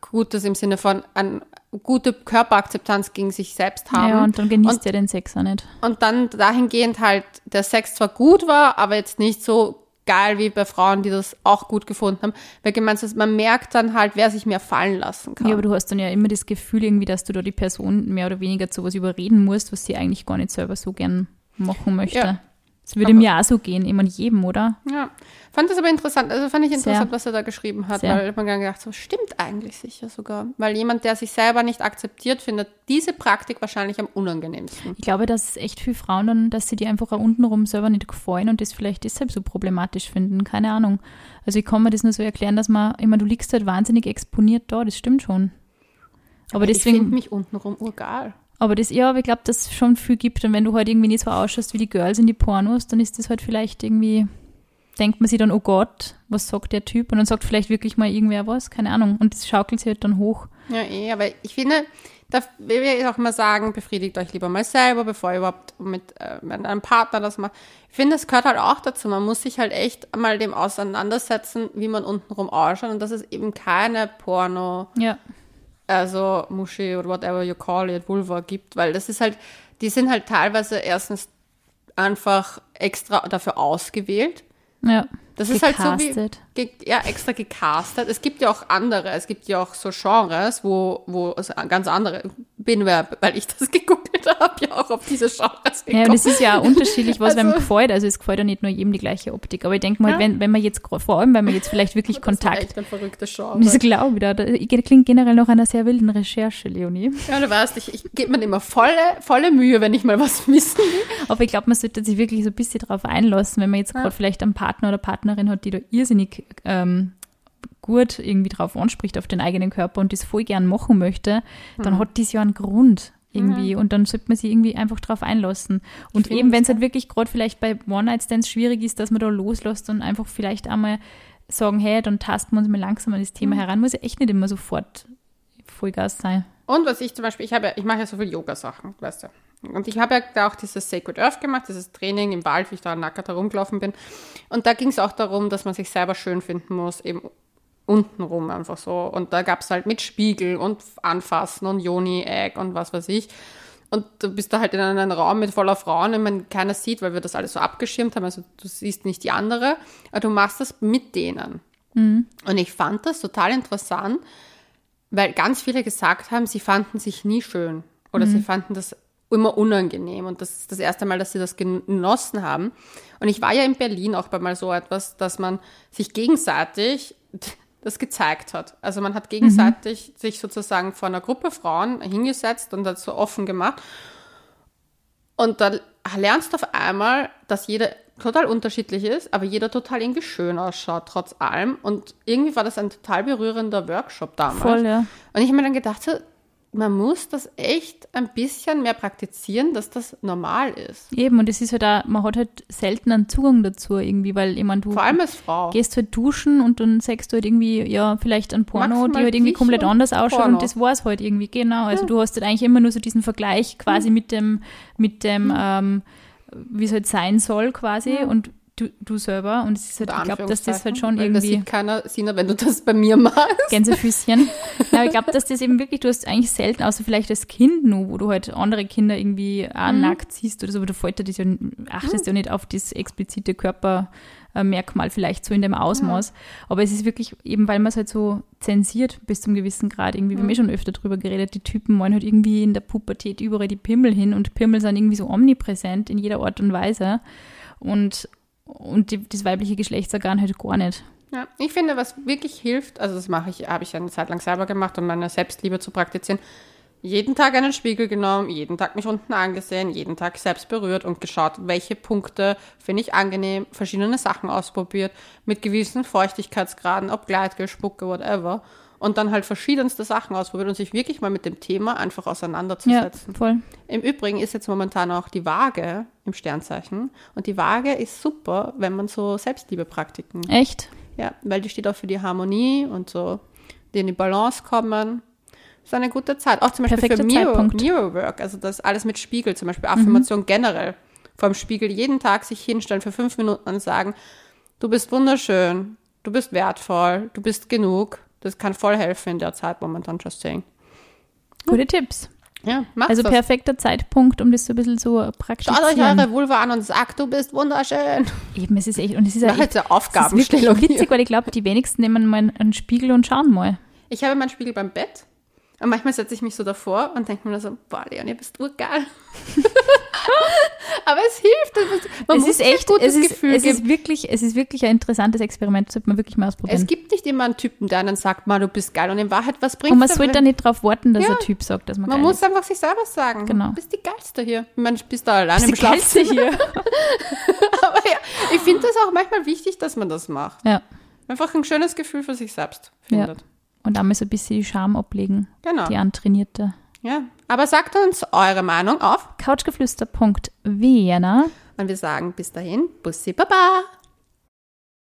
gutes im Sinne von eine gute Körperakzeptanz gegen sich selbst haben. Ja, und dann genießt er den Sex auch nicht. Und dann dahingehend halt der Sex zwar gut war, aber jetzt nicht so geil wie bei Frauen, die das auch gut gefunden haben. Weil gemeint ist, man merkt dann halt, wer sich mehr fallen lassen kann. Ja, aber du hast dann ja immer das Gefühl irgendwie, dass du da die Person mehr oder weniger zu was überreden musst, was sie eigentlich gar nicht selber so gern machen möchte. Ja. Das würde mir auch so gehen, immer jedem, oder? Ja, fand das aber interessant. Also fand ich interessant, Sehr. was er da geschrieben hat, Sehr. weil man dann gedacht, so stimmt eigentlich sicher sogar. Weil jemand, der sich selber nicht akzeptiert, findet diese Praktik wahrscheinlich am unangenehmsten. Ich glaube, dass echt viele Frauen dann, dass sie die einfach untenrum selber nicht gefallen und das vielleicht deshalb so problematisch finden. Keine Ahnung. Also ich kann mir das nur so erklären, dass man immer, du liegst halt wahnsinnig exponiert da, das stimmt schon. Aber ich finde deswegen, mich untenrum urgeil. Aber das, ja, aber ich glaube, dass es schon viel gibt und wenn du halt irgendwie nicht so ausschaust wie die Girls in die Pornos, dann ist das halt vielleicht irgendwie, denkt man sich dann, oh Gott, was sagt der Typ? Und dann sagt vielleicht wirklich mal irgendwer was, keine Ahnung. Und das schaukelt sich halt dann hoch. Ja, eh, aber ich finde, da will ich auch mal sagen, befriedigt euch lieber mal selber, bevor ihr überhaupt mit, äh, mit einem Partner das macht. Ich finde, das gehört halt auch dazu. Man muss sich halt echt mal dem auseinandersetzen, wie man untenrum ausschaut und dass es eben keine Porno, Ja. Also Muschi oder whatever you call it, Vulva gibt, weil das ist halt, die sind halt teilweise erstens einfach extra dafür ausgewählt. Ja. Das ist halt so Gecastet. wie, ja, extra gecastet. Es gibt ja auch andere, es gibt ja auch so Genres, wo, wo es ganz andere, bin, weil ich das <laughs> gegoogelt habe, ja auch auf diese Genres Ja, aber das ist ja auch unterschiedlich, was Also- einem gefällt. Also es gefällt ja nicht nur jedem die gleiche Optik. Aber ich denke mal, Ja. wenn, wenn man jetzt, vor allem, wenn man jetzt vielleicht wirklich <laughs> Das ist Kontakt, echt ein verrücktes Genre. das glaube ich da, das klingt generell nach einer sehr wilden Recherche, Leonie. Ja, du weißt, ich, ich gebe mir immer volle, volle Mühe, wenn ich mal was <laughs> wissen will. Aber ich glaube, man sollte sich wirklich so ein bisschen drauf einlassen, wenn man jetzt gerade vielleicht einen Partner oder Partnerin hat, die da irrsinnig ähm, gut irgendwie drauf anspricht auf den eigenen Körper und das voll gern machen möchte, dann Mhm. hat das ja einen Grund irgendwie und dann sollte man sich irgendwie einfach drauf einlassen. Und eben, wenn es halt wirklich gerade vielleicht bei One-Night-Stands schwierig ist, dass man da loslässt und einfach vielleicht einmal sagen, hey, dann tasten wir uns mal langsam an das Thema Mhm. heran, muss ja echt nicht immer sofort Vollgas sein. Und was ich zum Beispiel, ich habe ich mache ja so viel Yoga-Sachen, weißt du. Und ich habe ja da auch dieses Sacred Earth gemacht, dieses Training im Wald, wie ich da nackert herumgelaufen bin. Und da ging es auch darum, dass man sich selber schön finden muss, eben untenrum einfach so. Und da gab es halt mit Spiegel und Anfassen und Joni-Egg und was weiß ich. Und du bist da halt in einem Raum mit voller Frauen, den man keiner sieht, weil wir das alles so abgeschirmt haben. Also du siehst nicht die andere, aber du machst das mit denen. Und ich fand das total interessant, weil ganz viele gesagt haben, sie fanden sich nie schön oder sie fanden das immer unangenehm und das ist das erste Mal, dass sie das genossen haben. Und ich war ja in Berlin auch bei mal so etwas, dass man sich gegenseitig das gezeigt hat. Also man hat gegenseitig sich sozusagen vor einer Gruppe Frauen hingesetzt und das so offen gemacht. Und da lernst du auf einmal, dass jeder total unterschiedlich ist, aber jeder total irgendwie schön ausschaut, trotz allem. Und irgendwie war das ein total berührender Workshop damals. Voll, ja. Und ich habe mir dann gedacht, so, man muss das echt ein bisschen mehr praktizieren, dass das normal ist. Eben, und es ist halt auch, man hat halt selten einen Zugang dazu irgendwie, weil ich meine, du Vor allem als Frau. gehst halt duschen und dann sagst du halt irgendwie, ja, vielleicht ein Porno, die Maximal halt irgendwie komplett anders ausschaut Porno. und das war's halt irgendwie, genau. Also du hast halt eigentlich immer nur so diesen Vergleich quasi mit dem, mit dem, ähm, wie es halt sein soll quasi und du, du selber und es ist halt, ich glaube, dass das halt schon weil Das irgendwie sieht keiner, Sina, wenn du das bei mir machst. Gänsefüßchen. <laughs> ja, ich glaube, dass das eben wirklich, du hast eigentlich selten, außer vielleicht als Kind nur, wo du halt andere Kinder irgendwie auch Mhm. nackt siehst oder so, aber du folter das ja, achtest ja nicht auf das explizite Körpermerkmal vielleicht so in dem Ausmaß. Aber es ist wirklich eben, weil man es halt so zensiert bis zum gewissen Grad irgendwie, wir haben eh schon öfter drüber geredet, die Typen wollen halt irgendwie in der Pubertät überall die Pimmel hin und Pimmel sind irgendwie so omnipräsent in jeder Art und Weise und und die, das weibliche Geschlechtsorgan halt gar nicht. Ja, ich finde, was wirklich hilft, also das mache ich, habe ich eine Zeit lang selber gemacht, um meine Selbstliebe zu praktizieren, jeden Tag einen Spiegel genommen, jeden Tag mich unten angesehen, jeden Tag selbst berührt und geschaut, welche Punkte finde ich angenehm, verschiedene Sachen ausprobiert, mit gewissen Feuchtigkeitsgraden, ob Gleitgel, Spucke, whatever. Und dann halt verschiedenste Sachen ausprobiert und sich wirklich mal mit dem Thema einfach Ja, auseinanderzusetzen. voll. Im Übrigen ist jetzt momentan auch die Waage im Sternzeichen. Und die Waage ist super, wenn man so Selbstliebepraktiken. Echt? Ja, weil die steht auch für die Harmonie und so, die in die Balance kommen. ist eine gute Zeit. Auch zum Beispiel Perfekter für Mirror. Mirror Work, also das alles mit Spiegel, zum Beispiel Affirmation generell. Vor dem Spiegel jeden Tag sich hinstellen für fünf Minuten und sagen, du bist wunderschön, du bist wertvoll, du bist genug. Das kann voll helfen in der Zeit momentan, just saying. Gute Tipps. Ja, macht Also das. perfekter Zeitpunkt, um das so ein bisschen zu Schaut euch eure Vulva an und sagt, du bist wunderschön. <laughs> Eben, es ist echt, und es ist echt, jetzt eine es ist Aufgabenstellung. wirklich witzig, weil ich glaube, die wenigsten nehmen mal einen Spiegel und schauen mal. Ich habe meinen Spiegel beim Bett und manchmal setze ich mich so davor und denke mir nur so, boah, Leonie, bist urgeil. <laughs> Aber es hilft. es- Man es muss ist sich ein echt, gutes es ist, Gefühl es ist wirklich, es ist wirklich ein interessantes Experiment, das sollte man wirklich mal ausprobieren. Es gibt nicht immer einen Typen, der einen sagt, mal, du bist geil. Und in Wahrheit, was bringt und man sollte nicht darauf warten, dass Ja. der Typ sagt, dass man, Man geil muss ist. einfach sich selber sagen. Genau. Du bist die Geilste hier. Ich meine, du bist da alleine im Die geilste Schlafzimmer. hier. <laughs> Aber ja, ich finde das auch manchmal wichtig, dass man das macht. Ja, Einfach ein schönes Gefühl für sich selbst ja. Und einmal so ein bisschen die Scham ablegen, Genau. die antrainierte. Ja. Aber sagt uns eure Meinung auf Couchgeflüster.vienna und wir sagen bis dahin, Bussi Baba.